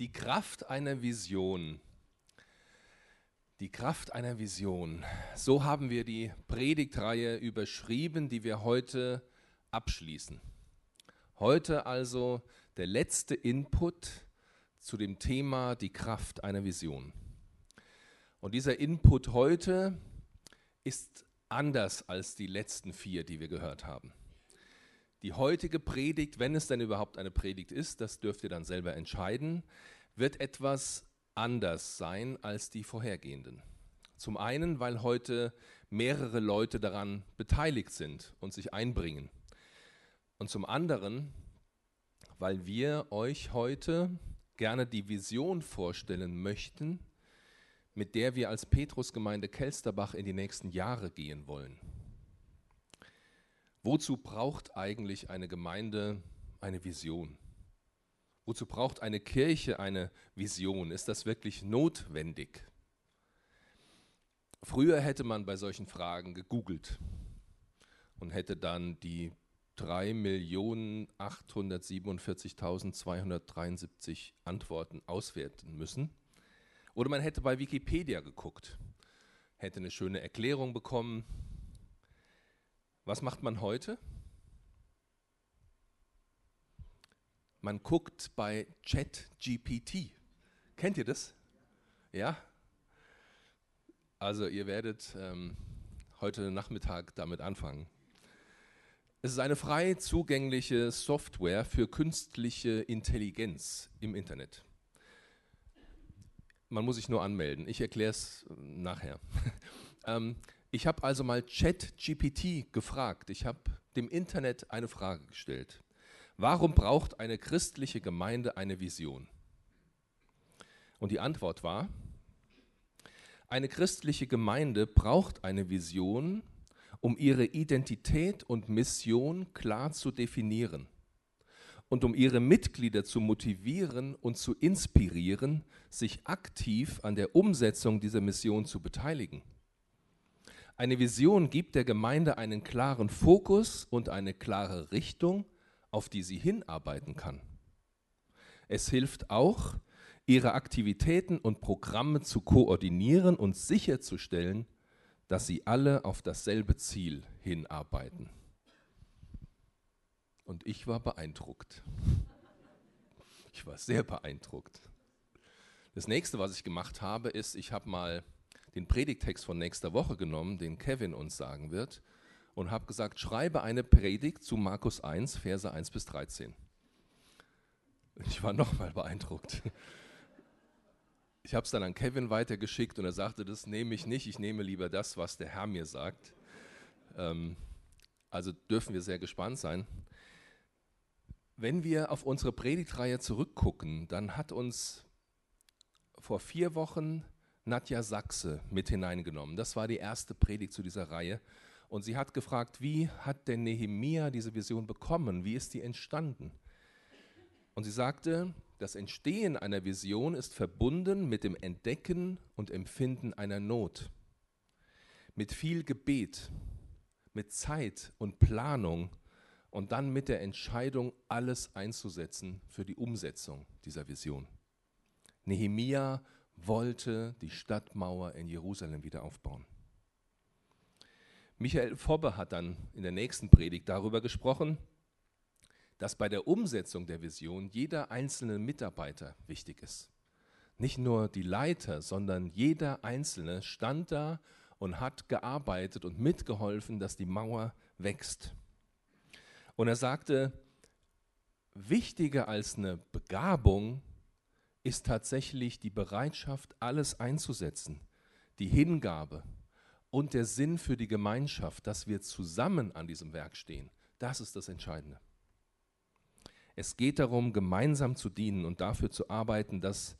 Die Kraft einer Vision. Die Kraft einer Vision. So haben wir die Predigtreihe überschrieben, die wir heute abschließen. Heute also der letzte Input zu dem Thema die Kraft einer Vision. Und dieser Input heute ist anders als die letzten vier, die wir gehört haben. Die heutige Predigt, wenn es denn überhaupt eine Predigt ist, das dürft ihr dann selber entscheiden, wird etwas anders sein als die vorhergehenden. Zum einen, weil heute mehrere Leute daran beteiligt sind und sich einbringen. Und zum anderen, weil wir euch heute gerne die Vision vorstellen möchten, mit der wir als Petrusgemeinde Kelsterbach in die nächsten Jahre gehen wollen. Wozu braucht eigentlich eine Gemeinde eine Vision? Wozu braucht eine Kirche eine Vision? Ist das wirklich notwendig? Früher hätte man bei solchen Fragen gegoogelt und hätte dann die 3.847.273 Antworten auswerten müssen. Oder man hätte bei Wikipedia geguckt, hätte eine schöne Erklärung bekommen, was macht man heute? Man guckt bei ChatGPT. Kennt ihr das? Ja? Also ihr werdet ähm, heute Nachmittag damit anfangen. Es ist eine frei zugängliche Software für künstliche Intelligenz im Internet. Man muss sich nur anmelden. Ich erkläre es nachher. ähm, ich habe also mal ChatGPT gefragt. Ich habe dem Internet eine Frage gestellt. Warum braucht eine christliche Gemeinde eine Vision? Und die Antwort war, eine christliche Gemeinde braucht eine Vision, um ihre Identität und Mission klar zu definieren und um ihre Mitglieder zu motivieren und zu inspirieren, sich aktiv an der Umsetzung dieser Mission zu beteiligen. Eine Vision gibt der Gemeinde einen klaren Fokus und eine klare Richtung, auf die sie hinarbeiten kann. Es hilft auch, ihre Aktivitäten und Programme zu koordinieren und sicherzustellen, dass sie alle auf dasselbe Ziel hinarbeiten. Und ich war beeindruckt. Ich war sehr beeindruckt. Das nächste, was ich gemacht habe, ist, ich habe mal den Predigtext von nächster Woche genommen, den Kevin uns sagen wird, und habe gesagt, schreibe eine Predigt zu Markus 1, Verse 1 bis 13. Ich war nochmal beeindruckt. Ich habe es dann an Kevin weitergeschickt und er sagte, das nehme ich nicht, ich nehme lieber das, was der Herr mir sagt. Ähm, also dürfen wir sehr gespannt sein. Wenn wir auf unsere Predigtreihe zurückgucken, dann hat uns vor vier Wochen Nadja Sachse mit hineingenommen. Das war die erste Predigt zu dieser Reihe. Und sie hat gefragt, wie hat denn Nehemia diese Vision bekommen? Wie ist die entstanden? Und sie sagte, das Entstehen einer Vision ist verbunden mit dem Entdecken und Empfinden einer Not, mit viel Gebet, mit Zeit und Planung und dann mit der Entscheidung, alles einzusetzen für die Umsetzung dieser Vision. Nehemia wollte die Stadtmauer in Jerusalem wieder aufbauen. Michael Fobbe hat dann in der nächsten Predigt darüber gesprochen, dass bei der Umsetzung der Vision jeder einzelne Mitarbeiter wichtig ist. Nicht nur die Leiter, sondern jeder Einzelne stand da und hat gearbeitet und mitgeholfen, dass die Mauer wächst. Und er sagte, wichtiger als eine Begabung ist tatsächlich die Bereitschaft, alles einzusetzen, die Hingabe und der Sinn für die Gemeinschaft, dass wir zusammen an diesem Werk stehen. Das ist das Entscheidende. Es geht darum, gemeinsam zu dienen und dafür zu arbeiten, dass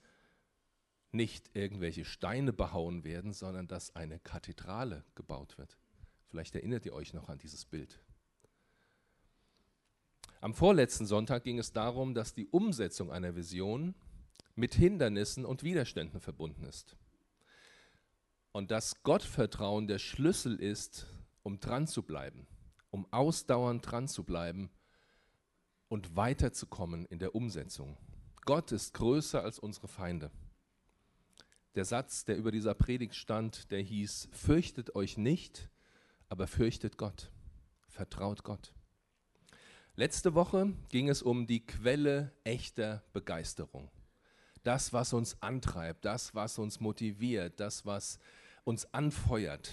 nicht irgendwelche Steine behauen werden, sondern dass eine Kathedrale gebaut wird. Vielleicht erinnert ihr euch noch an dieses Bild. Am vorletzten Sonntag ging es darum, dass die Umsetzung einer Vision mit Hindernissen und Widerständen verbunden ist. Und dass Gottvertrauen der Schlüssel ist, um dran zu bleiben, um ausdauernd dran zu bleiben und weiterzukommen in der Umsetzung. Gott ist größer als unsere Feinde. Der Satz, der über dieser Predigt stand, der hieß, fürchtet euch nicht, aber fürchtet Gott, vertraut Gott. Letzte Woche ging es um die Quelle echter Begeisterung. Das, was uns antreibt, das, was uns motiviert, das, was uns anfeuert.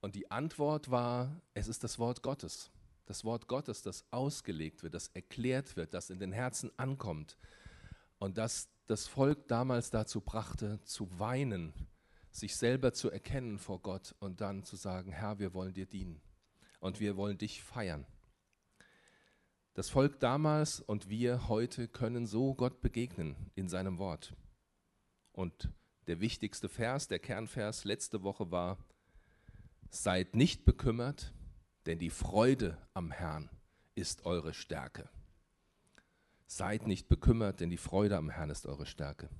Und die Antwort war, es ist das Wort Gottes. Das Wort Gottes, das ausgelegt wird, das erklärt wird, das in den Herzen ankommt. Und das das Volk damals dazu brachte, zu weinen, sich selber zu erkennen vor Gott und dann zu sagen, Herr, wir wollen dir dienen und wir wollen dich feiern. Das Volk damals und wir heute können so Gott begegnen in seinem Wort. Und der wichtigste Vers, der Kernvers letzte Woche war, seid nicht bekümmert, denn die Freude am Herrn ist eure Stärke. Seid nicht bekümmert, denn die Freude am Herrn ist eure Stärke.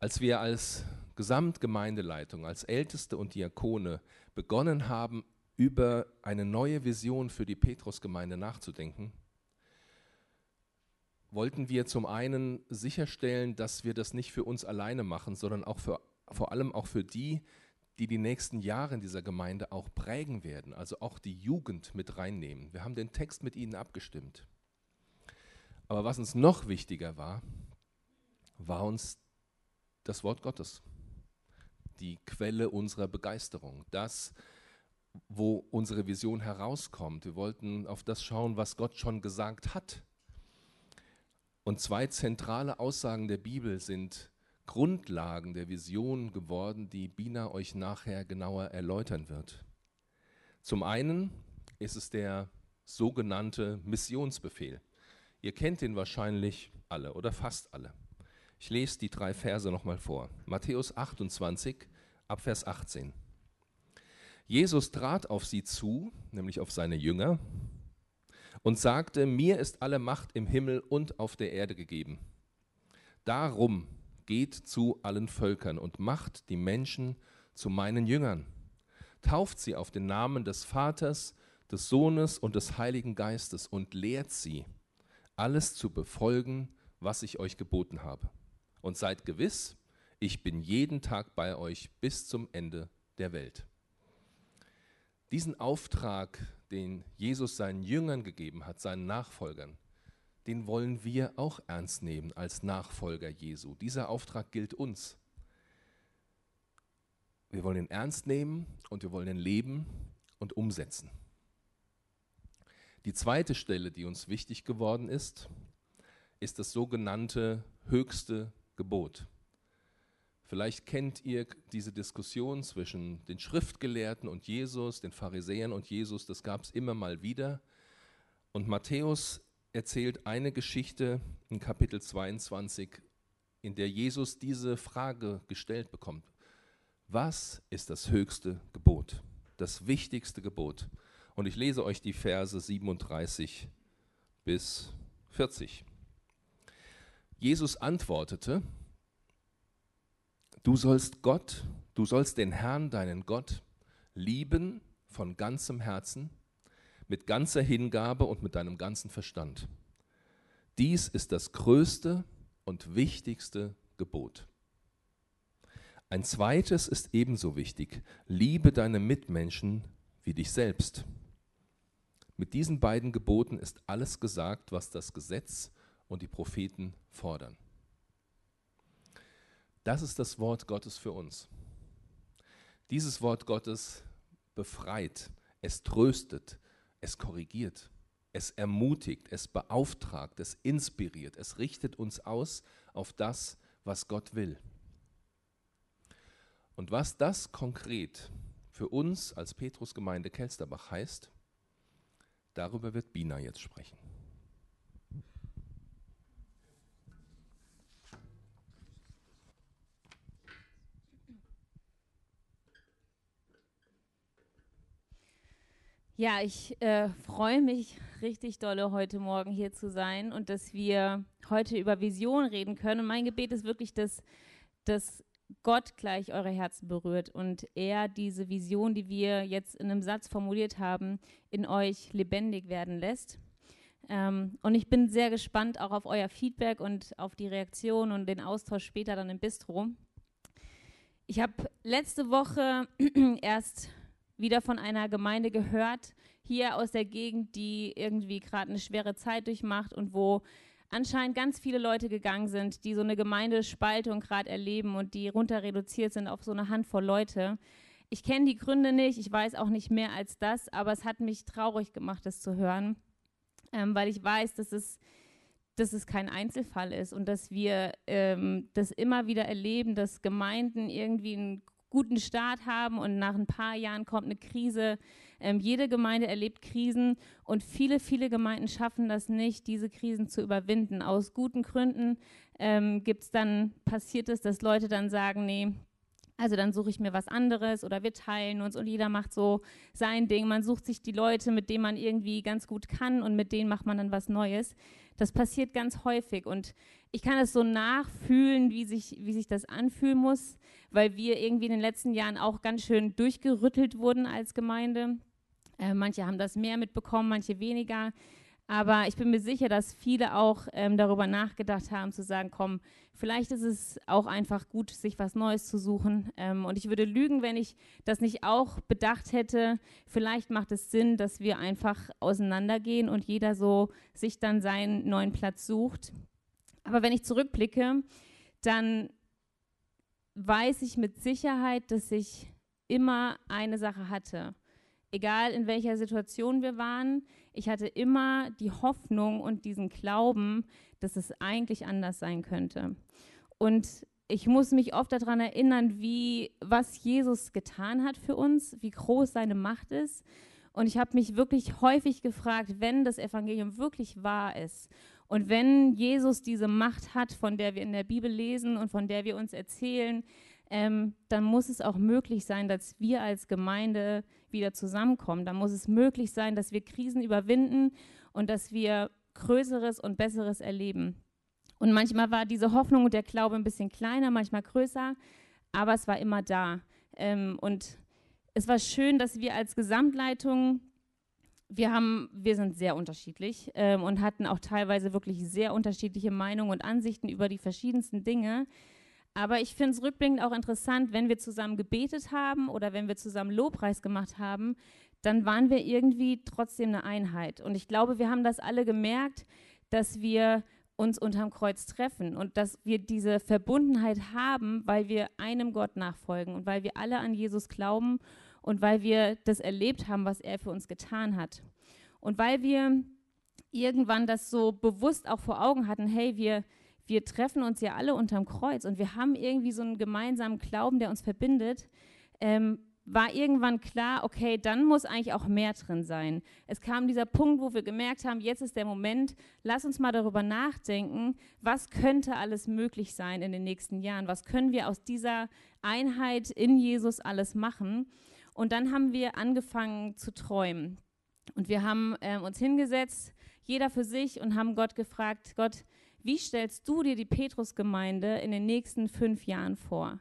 Als wir als Gesamtgemeindeleitung, als Älteste und Diakone begonnen haben, über eine neue Vision für die Petrusgemeinde nachzudenken, wollten wir zum einen sicherstellen, dass wir das nicht für uns alleine machen, sondern auch für, vor allem auch für die, die die nächsten Jahre in dieser Gemeinde auch prägen werden, also auch die Jugend mit reinnehmen. Wir haben den Text mit ihnen abgestimmt. Aber was uns noch wichtiger war, war uns das Wort Gottes, die Quelle unserer Begeisterung, das, wo unsere Vision herauskommt. Wir wollten auf das schauen, was Gott schon gesagt hat. Und zwei zentrale Aussagen der Bibel sind Grundlagen der Vision geworden, die Bina euch nachher genauer erläutern wird. Zum einen ist es der sogenannte Missionsbefehl. Ihr kennt ihn wahrscheinlich alle oder fast alle. Ich lese die drei Verse nochmal vor. Matthäus 28, Abvers 18. Jesus trat auf sie zu, nämlich auf seine Jünger, und sagte, mir ist alle Macht im Himmel und auf der Erde gegeben. Darum geht zu allen Völkern und macht die Menschen zu meinen Jüngern. Tauft sie auf den Namen des Vaters, des Sohnes und des Heiligen Geistes und lehrt sie, alles zu befolgen, was ich euch geboten habe. Und seid gewiss, ich bin jeden Tag bei euch bis zum Ende der Welt. Diesen Auftrag, den Jesus seinen Jüngern gegeben hat, seinen Nachfolgern, den wollen wir auch ernst nehmen als Nachfolger Jesu. Dieser Auftrag gilt uns. Wir wollen ihn ernst nehmen und wir wollen ihn leben und umsetzen. Die zweite Stelle, die uns wichtig geworden ist, ist das sogenannte höchste Gebot. Vielleicht kennt ihr diese Diskussion zwischen den Schriftgelehrten und Jesus, den Pharisäern und Jesus, das gab es immer mal wieder. Und Matthäus erzählt eine Geschichte in Kapitel 22, in der Jesus diese Frage gestellt bekommt. Was ist das höchste Gebot, das wichtigste Gebot? Und ich lese euch die Verse 37 bis 40. Jesus antwortete, du sollst Gott, du sollst den Herrn, deinen Gott, lieben von ganzem Herzen, mit ganzer Hingabe und mit deinem ganzen Verstand. Dies ist das größte und wichtigste Gebot. Ein zweites ist ebenso wichtig. Liebe deine Mitmenschen wie dich selbst. Mit diesen beiden Geboten ist alles gesagt, was das Gesetz und die Propheten fordern. Das ist das Wort Gottes für uns. Dieses Wort Gottes befreit, es tröstet, es korrigiert, es ermutigt, es beauftragt, es inspiriert, es richtet uns aus auf das, was Gott will. Und was das konkret für uns als Petrusgemeinde Kelsterbach heißt, Darüber wird Bina jetzt sprechen. Ja, ich äh, freue mich richtig dolle, heute Morgen hier zu sein und dass wir heute über Vision reden können. Und mein Gebet ist wirklich, dass, dass Gott gleich eure Herzen berührt und er diese Vision, die wir jetzt in einem Satz formuliert haben, in euch lebendig werden lässt. Ähm, und ich bin sehr gespannt auch auf euer Feedback und auf die Reaktion und den Austausch später dann im Bistro. Ich habe letzte Woche erst wieder von einer Gemeinde gehört, hier aus der Gegend, die irgendwie gerade eine schwere Zeit durchmacht und wo anscheinend ganz viele Leute gegangen sind, die so eine Gemeindespaltung gerade erleben und die runter reduziert sind auf so eine Handvoll Leute. Ich kenne die Gründe nicht, ich weiß auch nicht mehr als das, aber es hat mich traurig gemacht, das zu hören, ähm, weil ich weiß, dass es, dass es kein Einzelfall ist und dass wir ähm, das immer wieder erleben, dass Gemeinden irgendwie einen guten Start haben und nach ein paar Jahren kommt eine Krise. Ähm, jede Gemeinde erlebt Krisen und viele, viele Gemeinden schaffen das nicht, diese Krisen zu überwinden. Aus guten Gründen ähm, gibt's dann, passiert es, dass Leute dann sagen, nee, also dann suche ich mir was anderes oder wir teilen uns und jeder macht so sein Ding. Man sucht sich die Leute, mit denen man irgendwie ganz gut kann und mit denen macht man dann was Neues. Das passiert ganz häufig und ich kann es so nachfühlen, wie sich, wie sich das anfühlen muss, weil wir irgendwie in den letzten Jahren auch ganz schön durchgerüttelt wurden als Gemeinde. Äh, manche haben das mehr mitbekommen, manche weniger. Aber ich bin mir sicher, dass viele auch ähm, darüber nachgedacht haben, zu sagen, komm, vielleicht ist es auch einfach gut, sich was Neues zu suchen. Ähm, und ich würde lügen, wenn ich das nicht auch bedacht hätte. Vielleicht macht es Sinn, dass wir einfach auseinandergehen und jeder so sich dann seinen neuen Platz sucht. Aber wenn ich zurückblicke, dann weiß ich mit Sicherheit, dass ich immer eine Sache hatte egal in welcher Situation wir waren, ich hatte immer die Hoffnung und diesen Glauben, dass es eigentlich anders sein könnte. Und ich muss mich oft daran erinnern, wie was Jesus getan hat für uns, wie groß seine Macht ist. Und ich habe mich wirklich häufig gefragt, wenn das Evangelium wirklich wahr ist und wenn Jesus diese Macht hat, von der wir in der Bibel lesen und von der wir uns erzählen, ähm, dann muss es auch möglich sein, dass wir als Gemeinde wieder zusammenkommen. Dann muss es möglich sein, dass wir Krisen überwinden und dass wir Größeres und Besseres erleben. Und manchmal war diese Hoffnung und der Glaube ein bisschen kleiner, manchmal größer, aber es war immer da. Ähm, und es war schön, dass wir als Gesamtleitung, wir, haben, wir sind sehr unterschiedlich ähm, und hatten auch teilweise wirklich sehr unterschiedliche Meinungen und Ansichten über die verschiedensten Dinge. Aber ich finde es rückblickend auch interessant, wenn wir zusammen gebetet haben oder wenn wir zusammen Lobpreis gemacht haben, dann waren wir irgendwie trotzdem eine Einheit. Und ich glaube, wir haben das alle gemerkt, dass wir uns unterm Kreuz treffen und dass wir diese Verbundenheit haben, weil wir einem Gott nachfolgen und weil wir alle an Jesus glauben und weil wir das erlebt haben, was er für uns getan hat. Und weil wir irgendwann das so bewusst auch vor Augen hatten, hey, wir, wir treffen uns ja alle unterm Kreuz und wir haben irgendwie so einen gemeinsamen Glauben, der uns verbindet, ähm, war irgendwann klar, okay, dann muss eigentlich auch mehr drin sein. Es kam dieser Punkt, wo wir gemerkt haben, jetzt ist der Moment, lass uns mal darüber nachdenken, was könnte alles möglich sein in den nächsten Jahren? Was können wir aus dieser Einheit in Jesus alles machen? Und dann haben wir angefangen zu träumen. Und wir haben äh, uns hingesetzt, jeder für sich, und haben Gott gefragt, Gott, wie stellst du dir die Petrusgemeinde in den nächsten fünf Jahren vor?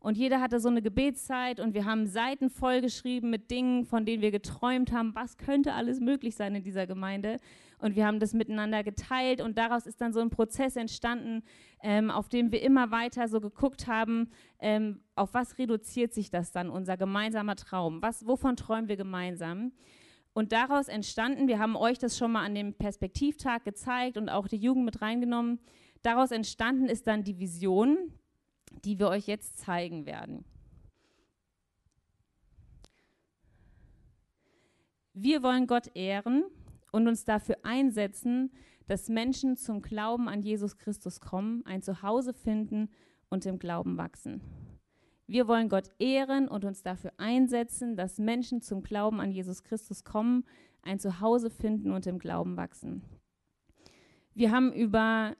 Und jeder hatte so eine Gebetszeit und wir haben Seiten vollgeschrieben mit Dingen, von denen wir geträumt haben, was könnte alles möglich sein in dieser Gemeinde. Und wir haben das miteinander geteilt und daraus ist dann so ein Prozess entstanden, ähm, auf dem wir immer weiter so geguckt haben, ähm, auf was reduziert sich das dann, unser gemeinsamer Traum? Was, wovon träumen wir gemeinsam? Und daraus entstanden, wir haben euch das schon mal an dem Perspektivtag gezeigt und auch die Jugend mit reingenommen, daraus entstanden ist dann die Vision, die wir euch jetzt zeigen werden. Wir wollen Gott ehren und uns dafür einsetzen, dass Menschen zum Glauben an Jesus Christus kommen, ein Zuhause finden und im Glauben wachsen. Wir wollen Gott ehren und uns dafür einsetzen, dass Menschen zum Glauben an Jesus Christus kommen, ein Zuhause finden und im Glauben wachsen. Wir haben über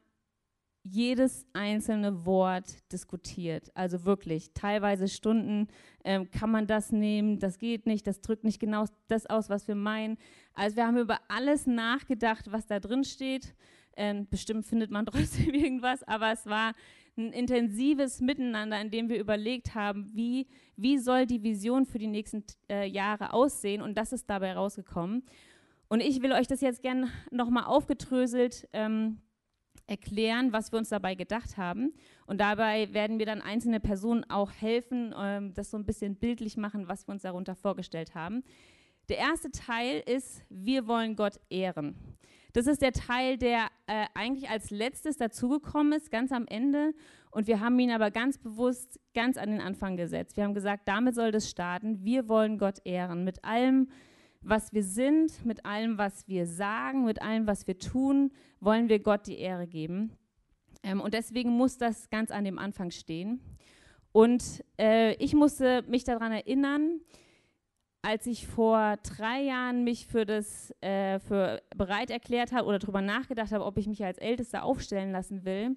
jedes einzelne Wort diskutiert. Also wirklich, teilweise Stunden ähm, kann man das nehmen, das geht nicht, das drückt nicht genau das aus, was wir meinen. Also wir haben über alles nachgedacht, was da drin steht. Ähm, bestimmt findet man trotzdem irgendwas, aber es war ein intensives Miteinander, in dem wir überlegt haben, wie, wie soll die Vision für die nächsten äh, Jahre aussehen und das ist dabei rausgekommen. Und ich will euch das jetzt gerne nochmal aufgedröselt ähm, erklären, was wir uns dabei gedacht haben. Und dabei werden wir dann einzelne Personen auch helfen, ähm, das so ein bisschen bildlich machen, was wir uns darunter vorgestellt haben. Der erste Teil ist, wir wollen Gott ehren. Das ist der Teil, der äh, eigentlich als letztes dazugekommen ist, ganz am Ende. Und wir haben ihn aber ganz bewusst ganz an den Anfang gesetzt. Wir haben gesagt, damit soll das starten. Wir wollen Gott ehren mit allem, was wir sind, mit allem, was wir sagen, mit allem, was wir tun, wollen wir Gott die Ehre geben. Ähm, und deswegen muss das ganz an dem Anfang stehen. Und äh, ich musste mich daran erinnern, als ich vor drei Jahren mich für das äh, für bereit erklärt habe oder darüber nachgedacht habe, ob ich mich als Älteste aufstellen lassen will,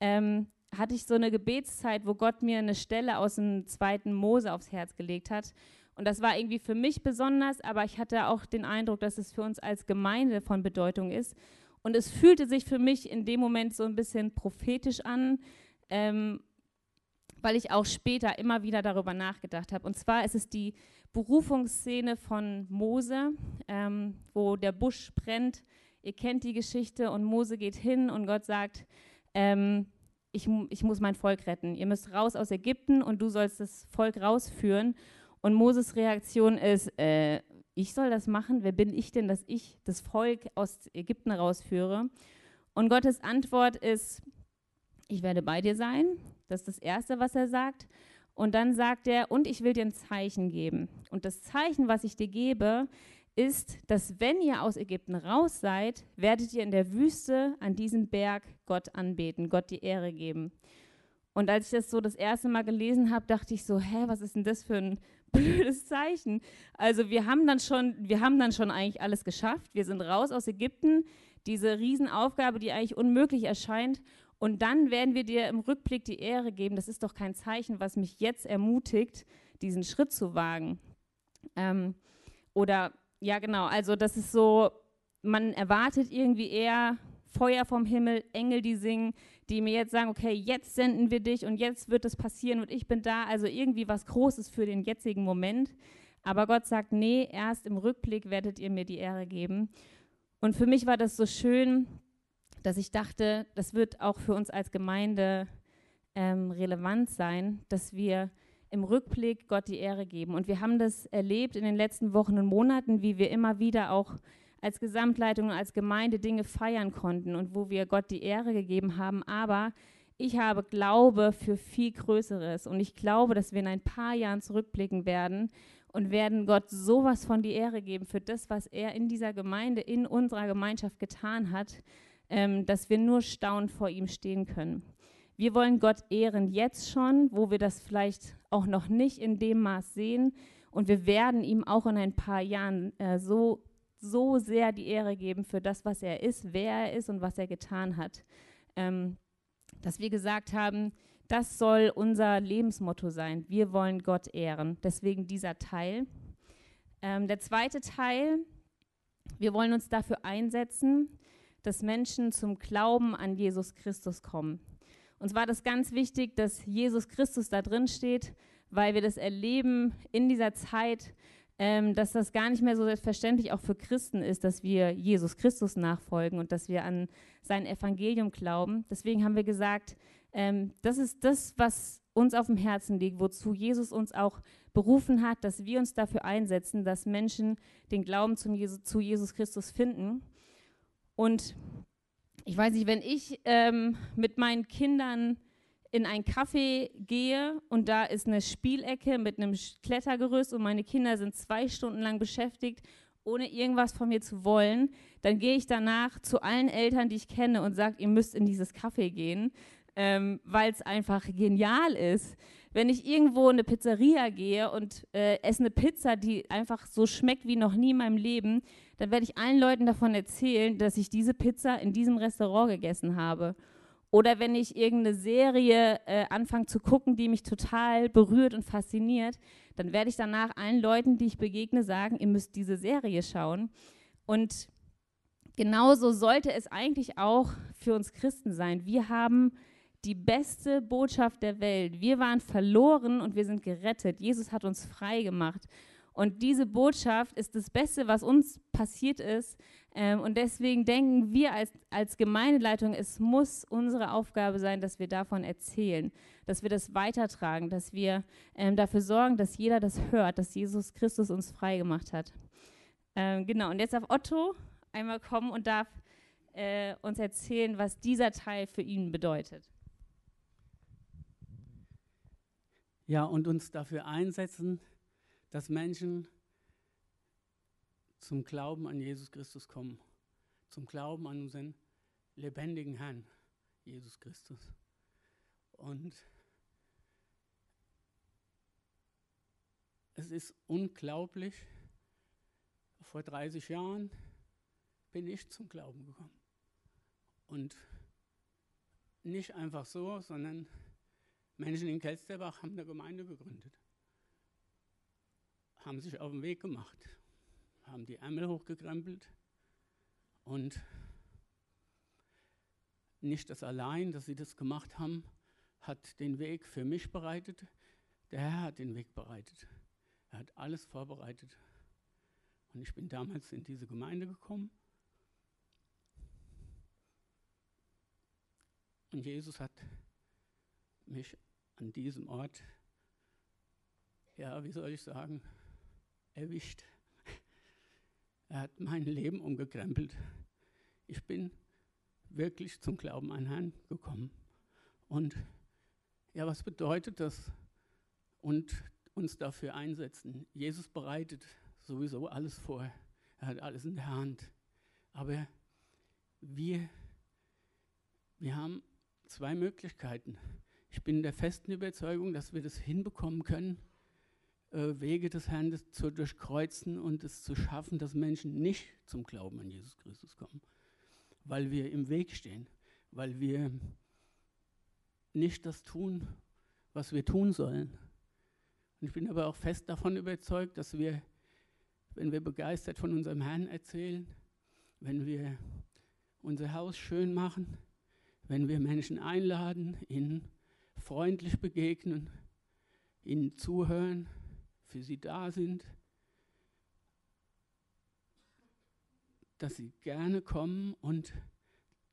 ähm, hatte ich so eine Gebetszeit, wo Gott mir eine Stelle aus dem zweiten Mose aufs Herz gelegt hat. Und das war irgendwie für mich besonders, aber ich hatte auch den Eindruck, dass es für uns als Gemeinde von Bedeutung ist. Und es fühlte sich für mich in dem Moment so ein bisschen prophetisch an, ähm, weil ich auch später immer wieder darüber nachgedacht habe. Und zwar ist es die Berufungsszene von Mose, ähm, wo der Busch brennt. Ihr kennt die Geschichte und Mose geht hin und Gott sagt, ähm, ich, ich muss mein Volk retten. Ihr müsst raus aus Ägypten und du sollst das Volk rausführen. Und Moses Reaktion ist, äh, ich soll das machen? Wer bin ich denn, dass ich das Volk aus Ägypten rausführe? Und Gottes Antwort ist, ich werde bei dir sein. Das ist das Erste, was er sagt. Und dann sagt er, und ich will dir ein Zeichen geben. Und das Zeichen, was ich dir gebe, ist, dass wenn ihr aus Ägypten raus seid, werdet ihr in der Wüste an diesem Berg Gott anbeten, Gott die Ehre geben. Und als ich das so das erste Mal gelesen habe, dachte ich so, hä, was ist denn das für ein blödes Zeichen. Also wir haben dann schon, wir haben dann schon eigentlich alles geschafft. Wir sind raus aus Ägypten, diese Riesenaufgabe, die eigentlich unmöglich erscheint. Und dann werden wir dir im Rückblick die Ehre geben. Das ist doch kein Zeichen, was mich jetzt ermutigt, diesen Schritt zu wagen. Ähm, oder ja, genau. Also das ist so, man erwartet irgendwie eher Feuer vom Himmel, Engel, die singen, die mir jetzt sagen, okay, jetzt senden wir dich und jetzt wird es passieren und ich bin da. Also irgendwie was Großes für den jetzigen Moment. Aber Gott sagt, nee, erst im Rückblick werdet ihr mir die Ehre geben. Und für mich war das so schön, dass ich dachte, das wird auch für uns als Gemeinde ähm, relevant sein, dass wir im Rückblick Gott die Ehre geben. Und wir haben das erlebt in den letzten Wochen und Monaten, wie wir immer wieder auch als Gesamtleitung und als Gemeinde Dinge feiern konnten und wo wir Gott die Ehre gegeben haben. Aber ich habe Glaube für viel Größeres und ich glaube, dass wir in ein paar Jahren zurückblicken werden und werden Gott sowas von die Ehre geben für das, was er in dieser Gemeinde, in unserer Gemeinschaft getan hat, ähm, dass wir nur staunend vor ihm stehen können. Wir wollen Gott ehren jetzt schon, wo wir das vielleicht auch noch nicht in dem Maß sehen. Und wir werden ihm auch in ein paar Jahren äh, so so sehr die Ehre geben für das, was er ist, wer er ist und was er getan hat. Ähm, dass wir gesagt haben, das soll unser Lebensmotto sein. Wir wollen Gott ehren. Deswegen dieser Teil. Ähm, der zweite Teil, wir wollen uns dafür einsetzen, dass Menschen zum Glauben an Jesus Christus kommen. Uns war das ganz wichtig, dass Jesus Christus da drin steht, weil wir das erleben in dieser Zeit, ähm, dass das gar nicht mehr so selbstverständlich auch für Christen ist, dass wir Jesus Christus nachfolgen und dass wir an sein Evangelium glauben. Deswegen haben wir gesagt, ähm, das ist das, was uns auf dem Herzen liegt, wozu Jesus uns auch berufen hat, dass wir uns dafür einsetzen, dass Menschen den Glauben Jesu, zu Jesus Christus finden. Und ich weiß nicht, wenn ich ähm, mit meinen Kindern in ein Café gehe und da ist eine Spielecke mit einem Klettergerüst und meine Kinder sind zwei Stunden lang beschäftigt, ohne irgendwas von mir zu wollen, dann gehe ich danach zu allen Eltern, die ich kenne und sage, ihr müsst in dieses Café gehen, ähm, weil es einfach genial ist. Wenn ich irgendwo in eine Pizzeria gehe und äh, esse eine Pizza, die einfach so schmeckt wie noch nie in meinem Leben, dann werde ich allen Leuten davon erzählen, dass ich diese Pizza in diesem Restaurant gegessen habe. Oder wenn ich irgendeine Serie äh, anfange zu gucken, die mich total berührt und fasziniert, dann werde ich danach allen Leuten, die ich begegne, sagen, ihr müsst diese Serie schauen. Und genauso sollte es eigentlich auch für uns Christen sein. Wir haben die beste Botschaft der Welt. Wir waren verloren und wir sind gerettet. Jesus hat uns frei gemacht. Und diese Botschaft ist das Beste, was uns passiert ist. Ähm, und deswegen denken wir als, als Gemeindeleitung, es muss unsere Aufgabe sein, dass wir davon erzählen, dass wir das weitertragen, dass wir ähm, dafür sorgen, dass jeder das hört, dass Jesus Christus uns frei gemacht hat. Ähm, genau, und jetzt darf Otto einmal kommen und darf äh, uns erzählen, was dieser Teil für ihn bedeutet. Ja, und uns dafür einsetzen, dass Menschen zum Glauben an Jesus Christus kommen, zum Glauben an unseren lebendigen Herrn, Jesus Christus. Und es ist unglaublich, vor 30 Jahren bin ich zum Glauben gekommen. Und nicht einfach so, sondern Menschen in Kelsterbach haben eine Gemeinde gegründet haben sich auf den Weg gemacht, haben die Ärmel hochgekrempelt und nicht das allein, dass sie das gemacht haben, hat den Weg für mich bereitet. Der Herr hat den Weg bereitet. Er hat alles vorbereitet. Und ich bin damals in diese Gemeinde gekommen. Und Jesus hat mich an diesem Ort, ja, wie soll ich sagen, erwischt. Er hat mein Leben umgekrempelt. Ich bin wirklich zum Glauben an Herrn gekommen. Und ja, was bedeutet das? Und uns dafür einsetzen. Jesus bereitet sowieso alles vor. Er hat alles in der Hand. Aber wir, wir haben zwei Möglichkeiten. Ich bin der festen Überzeugung, dass wir das hinbekommen können Wege des Herrn zu durchkreuzen und es zu schaffen, dass Menschen nicht zum Glauben an Jesus Christus kommen, weil wir im Weg stehen, weil wir nicht das tun, was wir tun sollen. Und ich bin aber auch fest davon überzeugt, dass wir, wenn wir begeistert von unserem Herrn erzählen, wenn wir unser Haus schön machen, wenn wir Menschen einladen, ihnen freundlich begegnen, ihnen zuhören, für sie da sind, dass sie gerne kommen und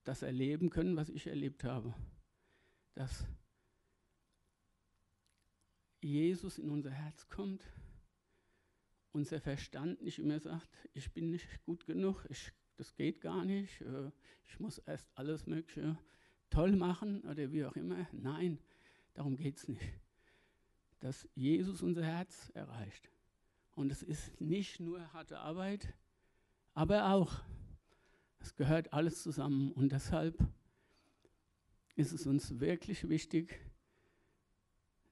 das erleben können, was ich erlebt habe. Dass Jesus in unser Herz kommt, unser Verstand nicht immer sagt, ich bin nicht gut genug, ich, das geht gar nicht, äh, ich muss erst alles Mögliche toll machen oder wie auch immer. Nein, darum geht es nicht dass Jesus unser Herz erreicht. Und es ist nicht nur harte Arbeit, aber auch. Es gehört alles zusammen. Und deshalb ist es uns wirklich wichtig,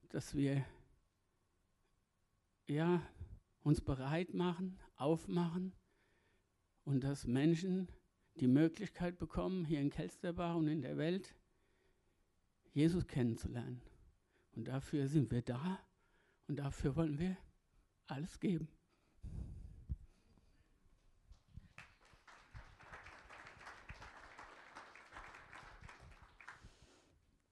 dass wir ja, uns bereit machen, aufmachen und dass Menschen die Möglichkeit bekommen, hier in Kelsterbach und in der Welt, Jesus kennenzulernen. Und dafür sind wir da und dafür wollen wir alles geben.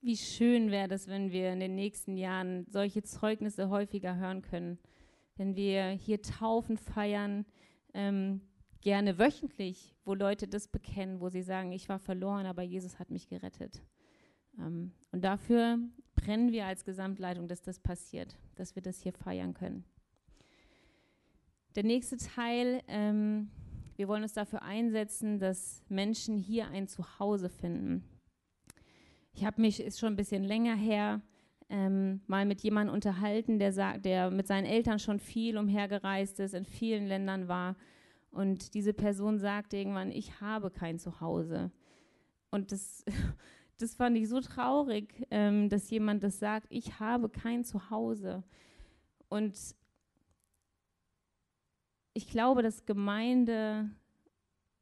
Wie schön wäre das, wenn wir in den nächsten Jahren solche Zeugnisse häufiger hören können. Wenn wir hier Taufen feiern, ähm, gerne wöchentlich, wo Leute das bekennen, wo sie sagen, ich war verloren, aber Jesus hat mich gerettet. Ähm, und dafür brennen wir als Gesamtleitung, dass das passiert, dass wir das hier feiern können. Der nächste Teil, ähm, wir wollen uns dafür einsetzen, dass Menschen hier ein Zuhause finden. Ich habe mich, ist schon ein bisschen länger her, ähm, mal mit jemandem unterhalten, der sagt, der mit seinen Eltern schon viel umhergereist ist, in vielen Ländern war. Und diese Person sagte irgendwann, ich habe kein Zuhause. Und das das fand ich so traurig, ähm, dass jemand das sagt, ich habe kein Zuhause. Und ich glaube, dass Gemeinde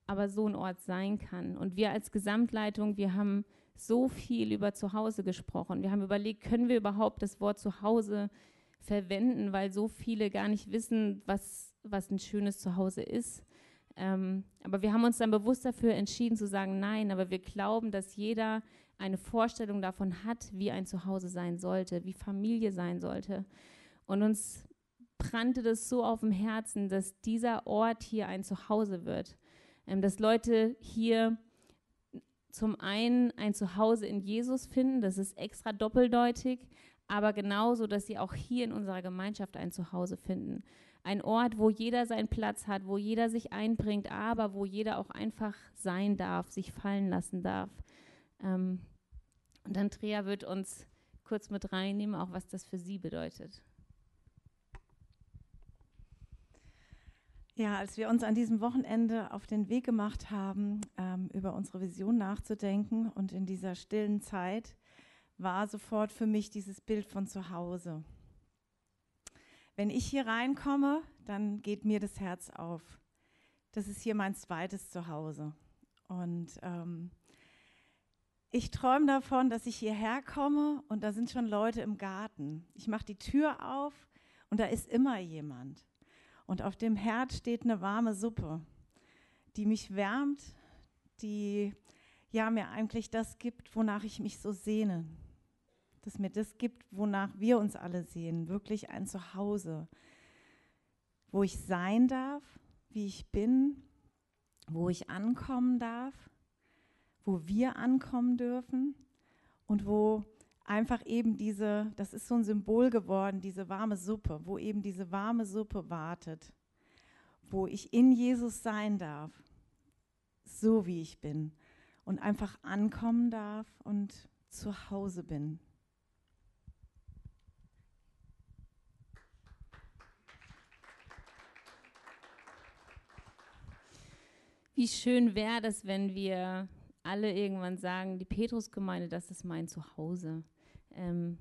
aber so ein Ort sein kann. Und wir als Gesamtleitung, wir haben so viel über Zuhause gesprochen. Wir haben überlegt, können wir überhaupt das Wort Zuhause verwenden, weil so viele gar nicht wissen, was, was ein schönes Zuhause ist. Ähm, aber wir haben uns dann bewusst dafür entschieden zu sagen, nein, aber wir glauben, dass jeder eine Vorstellung davon hat, wie ein Zuhause sein sollte, wie Familie sein sollte. Und uns brannte das so auf dem Herzen, dass dieser Ort hier ein Zuhause wird. Ähm, dass Leute hier zum einen ein Zuhause in Jesus finden, das ist extra doppeldeutig, aber genauso, dass sie auch hier in unserer Gemeinschaft ein Zuhause finden. Ein Ort, wo jeder seinen Platz hat, wo jeder sich einbringt, aber wo jeder auch einfach sein darf, sich fallen lassen darf. Ähm, und Andrea wird uns kurz mit reinnehmen, auch was das für sie bedeutet. Ja, als wir uns an diesem Wochenende auf den Weg gemacht haben, ähm, über unsere Vision nachzudenken und in dieser stillen Zeit, war sofort für mich dieses Bild von zu Hause. Wenn ich hier reinkomme, dann geht mir das Herz auf. Das ist hier mein zweites Zuhause. Und ähm, ich träume davon, dass ich hierher komme und da sind schon Leute im Garten. Ich mache die Tür auf und da ist immer jemand. Und auf dem Herd steht eine warme Suppe, die mich wärmt, die ja mir eigentlich das gibt, wonach ich mich so sehne. Dass mir das gibt, wonach wir uns alle sehen, wirklich ein Zuhause, wo ich sein darf, wie ich bin, wo ich ankommen darf, wo wir ankommen dürfen und wo einfach eben diese, das ist so ein Symbol geworden, diese warme Suppe, wo eben diese warme Suppe wartet, wo ich in Jesus sein darf, so wie ich bin und einfach ankommen darf und zu Hause bin. Wie schön wäre das, wenn wir alle irgendwann sagen, die Petrusgemeinde, das ist mein Zuhause. Ähm,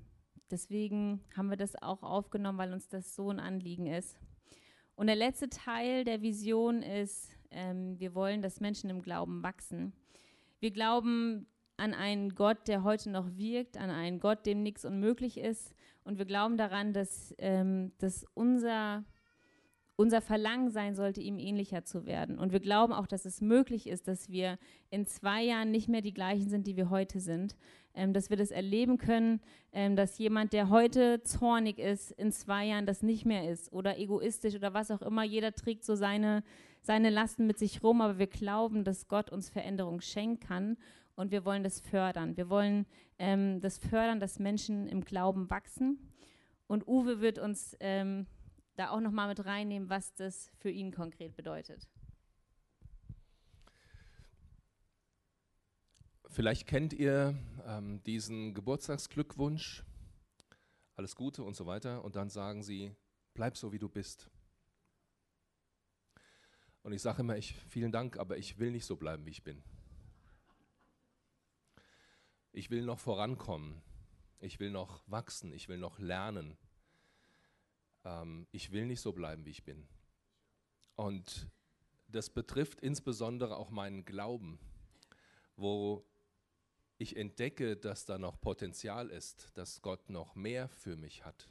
deswegen haben wir das auch aufgenommen, weil uns das so ein Anliegen ist. Und der letzte Teil der Vision ist, ähm, wir wollen, dass Menschen im Glauben wachsen. Wir glauben an einen Gott, der heute noch wirkt, an einen Gott, dem nichts unmöglich ist. Und wir glauben daran, dass, ähm, dass unser unser Verlangen sein sollte, ihm ähnlicher zu werden. Und wir glauben auch, dass es möglich ist, dass wir in zwei Jahren nicht mehr die gleichen sind, die wir heute sind. Ähm, dass wir das erleben können, ähm, dass jemand, der heute zornig ist, in zwei Jahren das nicht mehr ist oder egoistisch oder was auch immer. Jeder trägt so seine, seine Lasten mit sich rum, aber wir glauben, dass Gott uns Veränderung schenken kann und wir wollen das fördern. Wir wollen ähm, das fördern, dass Menschen im Glauben wachsen. Und Uwe wird uns ähm, da auch nochmal mit reinnehmen, was das für ihn konkret bedeutet. Vielleicht kennt ihr ähm, diesen Geburtstagsglückwunsch, alles Gute und so weiter, und dann sagen sie, bleib so wie du bist. Und ich sage immer, ich, vielen Dank, aber ich will nicht so bleiben, wie ich bin. Ich will noch vorankommen. Ich will noch wachsen. Ich will noch lernen ähm, ich will nicht so bleiben, wie ich bin. Und das betrifft insbesondere auch meinen Glauben, wo ich entdecke, dass da noch Potenzial ist, dass Gott noch mehr für mich hat.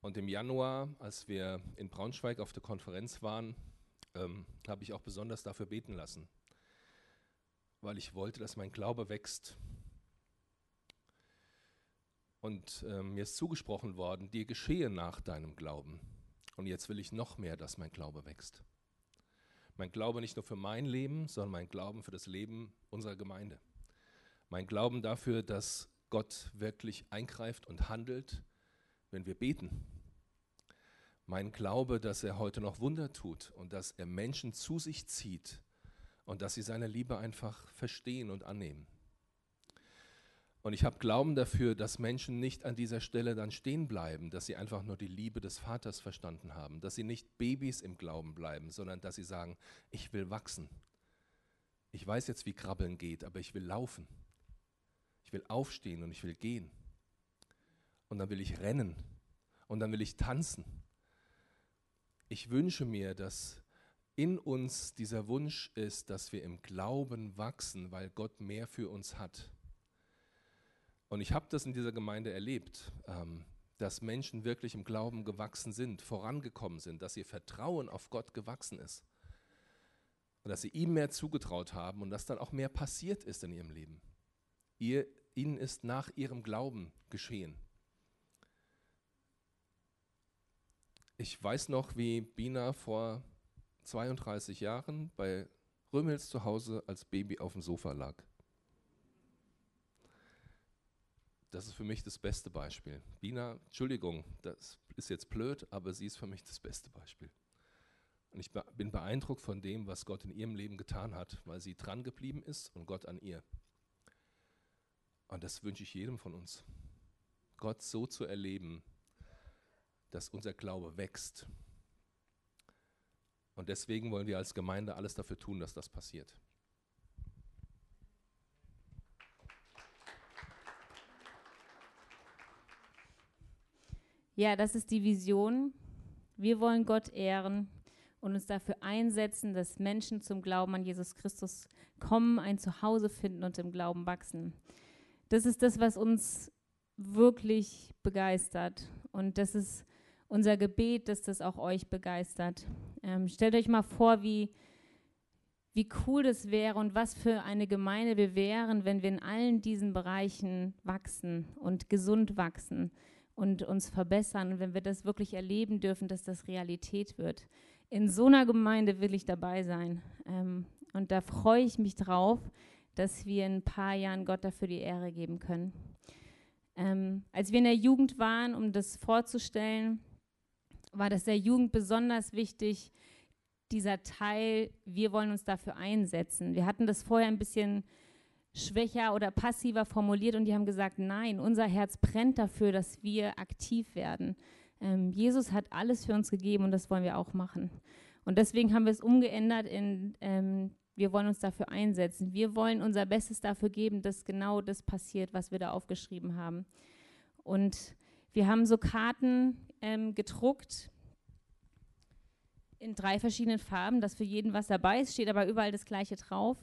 Und im Januar, als wir in Braunschweig auf der Konferenz waren, ähm, habe ich auch besonders dafür beten lassen, weil ich wollte, dass mein Glaube wächst. Und äh, mir ist zugesprochen worden, dir geschehe nach deinem Glauben. Und jetzt will ich noch mehr, dass mein Glaube wächst. Mein Glaube nicht nur für mein Leben, sondern mein Glauben für das Leben unserer Gemeinde. Mein Glauben dafür, dass Gott wirklich eingreift und handelt, wenn wir beten. Mein Glaube, dass er heute noch Wunder tut und dass er Menschen zu sich zieht und dass sie seine Liebe einfach verstehen und annehmen. Und ich habe Glauben dafür, dass Menschen nicht an dieser Stelle dann stehen bleiben, dass sie einfach nur die Liebe des Vaters verstanden haben, dass sie nicht Babys im Glauben bleiben, sondern dass sie sagen, ich will wachsen. Ich weiß jetzt, wie Krabbeln geht, aber ich will laufen. Ich will aufstehen und ich will gehen. Und dann will ich rennen und dann will ich tanzen. Ich wünsche mir, dass in uns dieser Wunsch ist, dass wir im Glauben wachsen, weil Gott mehr für uns hat und ich habe das in dieser Gemeinde erlebt, ähm, dass Menschen wirklich im Glauben gewachsen sind, vorangekommen sind, dass ihr Vertrauen auf Gott gewachsen ist. Und dass sie ihm mehr zugetraut haben und dass dann auch mehr passiert ist in ihrem Leben. Ihr, ihnen ist nach ihrem Glauben geschehen. Ich weiß noch, wie Bina vor 32 Jahren bei Römels zu Hause als Baby auf dem Sofa lag. Das ist für mich das beste Beispiel. Bina, Entschuldigung, das ist jetzt blöd, aber sie ist für mich das beste Beispiel. Und ich bin beeindruckt von dem, was Gott in ihrem Leben getan hat, weil sie dran geblieben ist und Gott an ihr. Und das wünsche ich jedem von uns. Gott so zu erleben, dass unser Glaube wächst. Und deswegen wollen wir als Gemeinde alles dafür tun, dass das passiert. Ja, das ist die Vision. Wir wollen Gott ehren und uns dafür einsetzen, dass Menschen zum Glauben an Jesus Christus kommen, ein Zuhause finden und im Glauben wachsen. Das ist das, was uns wirklich begeistert. Und das ist unser Gebet, dass das auch euch begeistert. Ähm, stellt euch mal vor, wie, wie cool das wäre und was für eine Gemeinde wir wären, wenn wir in allen diesen Bereichen wachsen und gesund wachsen und uns verbessern und wenn wir das wirklich erleben dürfen, dass das Realität wird in so einer Gemeinde will ich dabei sein. Ähm, und da freue ich mich drauf, dass wir in ein paar Jahren Gott dafür die Ehre geben können. Ähm, als wir in der Jugend waren, um das vorzustellen, war das der Jugend besonders wichtig, dieser Teil, wir wollen uns dafür einsetzen. Wir hatten das vorher ein bisschen schwächer oder passiver formuliert und die haben gesagt, nein, unser Herz brennt dafür, dass wir aktiv werden. Ähm, Jesus hat alles für uns gegeben und das wollen wir auch machen. Und deswegen haben wir es umgeändert in, ähm, wir wollen uns dafür einsetzen. Wir wollen unser Bestes dafür geben, dass genau das passiert, was wir da aufgeschrieben haben. Und wir haben so Karten ähm, gedruckt in drei verschiedenen Farben, dass für jeden was dabei ist, steht aber überall das gleiche drauf.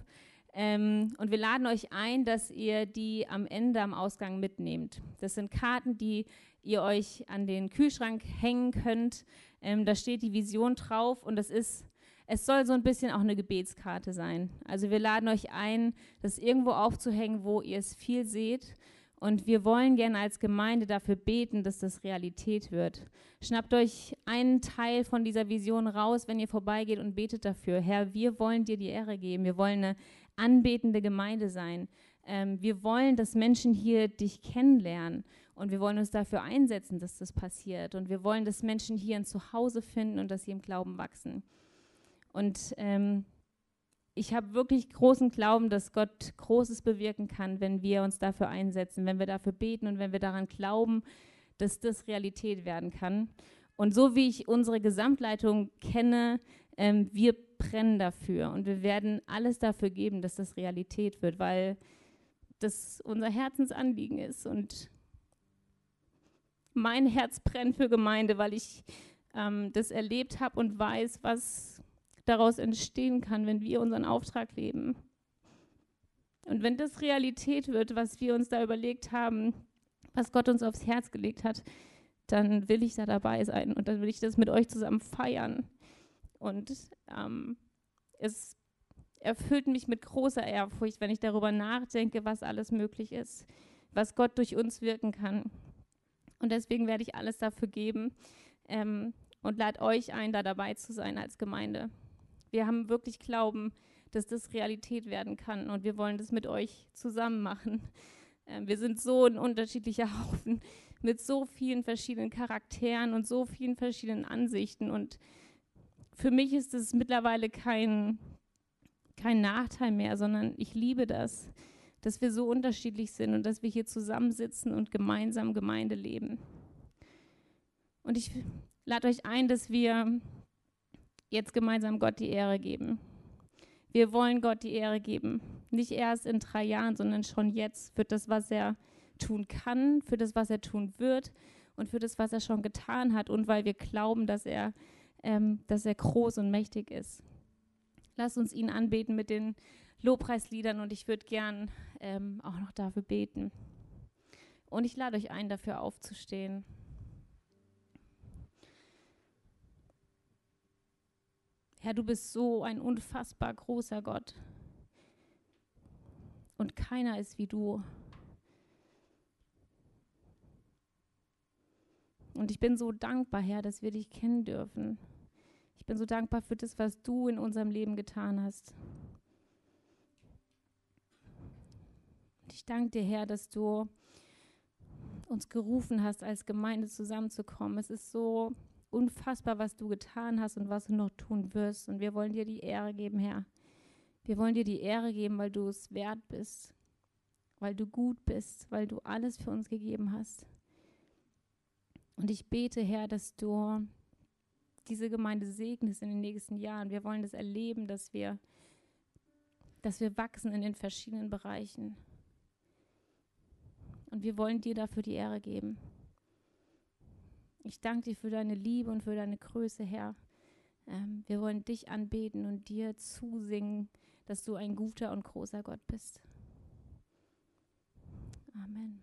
Ähm, und wir laden euch ein, dass ihr die am Ende am Ausgang mitnehmt. Das sind Karten, die ihr euch an den Kühlschrank hängen könnt. Ähm, da steht die Vision drauf und das ist, es soll so ein bisschen auch eine Gebetskarte sein. Also wir laden euch ein, das irgendwo aufzuhängen, wo ihr es viel seht. Und wir wollen gerne als Gemeinde dafür beten, dass das Realität wird. Schnappt euch einen Teil von dieser Vision raus, wenn ihr vorbeigeht und betet dafür. Herr, wir wollen dir die Ehre geben. Wir wollen eine anbetende Gemeinde sein. Ähm, wir wollen, dass Menschen hier dich kennenlernen. Und wir wollen uns dafür einsetzen, dass das passiert. Und wir wollen, dass Menschen hier ein Zuhause finden und dass sie im Glauben wachsen. Und ähm, ich habe wirklich großen Glauben, dass Gott Großes bewirken kann, wenn wir uns dafür einsetzen, wenn wir dafür beten und wenn wir daran glauben, dass das Realität werden kann. Und so wie ich unsere Gesamtleitung kenne, ähm, wir brennen dafür und wir werden alles dafür geben, dass das Realität wird, weil das unser Herzensanliegen ist und mein Herz brennt für Gemeinde, weil ich ähm, das erlebt habe und weiß, was daraus entstehen kann, wenn wir unseren Auftrag leben. Und wenn das Realität wird, was wir uns da überlegt haben, was Gott uns aufs Herz gelegt hat, dann will ich da dabei sein und dann will ich das mit euch zusammen feiern. Und ähm, es erfüllt mich mit großer Ehrfurcht, wenn ich darüber nachdenke, was alles möglich ist, was Gott durch uns wirken kann. Und deswegen werde ich alles dafür geben ähm, und lade euch ein, da dabei zu sein als Gemeinde. Wir haben wirklich Glauben, dass das Realität werden kann und wir wollen das mit euch zusammen machen. Ähm, wir sind so ein unterschiedlicher Haufen mit so vielen verschiedenen Charakteren und so vielen verschiedenen Ansichten und für mich ist es mittlerweile kein, kein Nachteil mehr, sondern ich liebe das dass wir so unterschiedlich sind und dass wir hier zusammensitzen und gemeinsam Gemeinde leben. Und ich lade euch ein, dass wir jetzt gemeinsam Gott die Ehre geben. Wir wollen Gott die Ehre geben. Nicht erst in drei Jahren, sondern schon jetzt für das, was er tun kann, für das, was er tun wird und für das, was er schon getan hat und weil wir glauben, dass er, ähm, dass er groß und mächtig ist. Lass uns ihn anbeten mit den Lobpreisliedern und ich würde gern ähm, auch noch dafür beten. Und ich lade euch ein, dafür aufzustehen. Herr, du bist so ein unfassbar großer Gott. Und keiner ist wie du. Und ich bin so dankbar, Herr, dass wir dich kennen dürfen. Ich bin so dankbar für das, was du in unserem Leben getan hast. Und ich danke dir, Herr, dass du uns gerufen hast, als Gemeinde zusammenzukommen. Es ist so unfassbar, was du getan hast und was du noch tun wirst. Und wir wollen dir die Ehre geben, Herr. Wir wollen dir die Ehre geben, weil du es wert bist, weil du gut bist, weil du alles für uns gegeben hast. Und ich bete, Herr, dass du diese Gemeinde segnest in den nächsten Jahren. Wir wollen das erleben, dass wir, dass wir wachsen in den verschiedenen Bereichen. Und wir wollen dir dafür die Ehre geben. Ich danke dir für deine Liebe und für deine Größe, Herr. Ähm, wir wollen dich anbeten und dir zusingen, dass du ein guter und großer Gott bist. Amen.